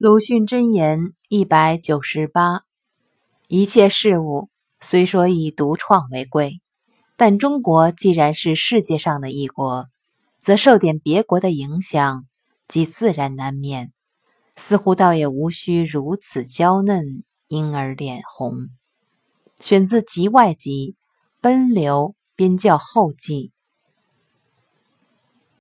鲁迅箴言一百九十八：一切事物虽说以独创为贵，但中国既然是世界上的一国，则受点别国的影响，即自然难免。似乎倒也无需如此娇嫩，因而脸红。选自《集外集》，奔流边教后记。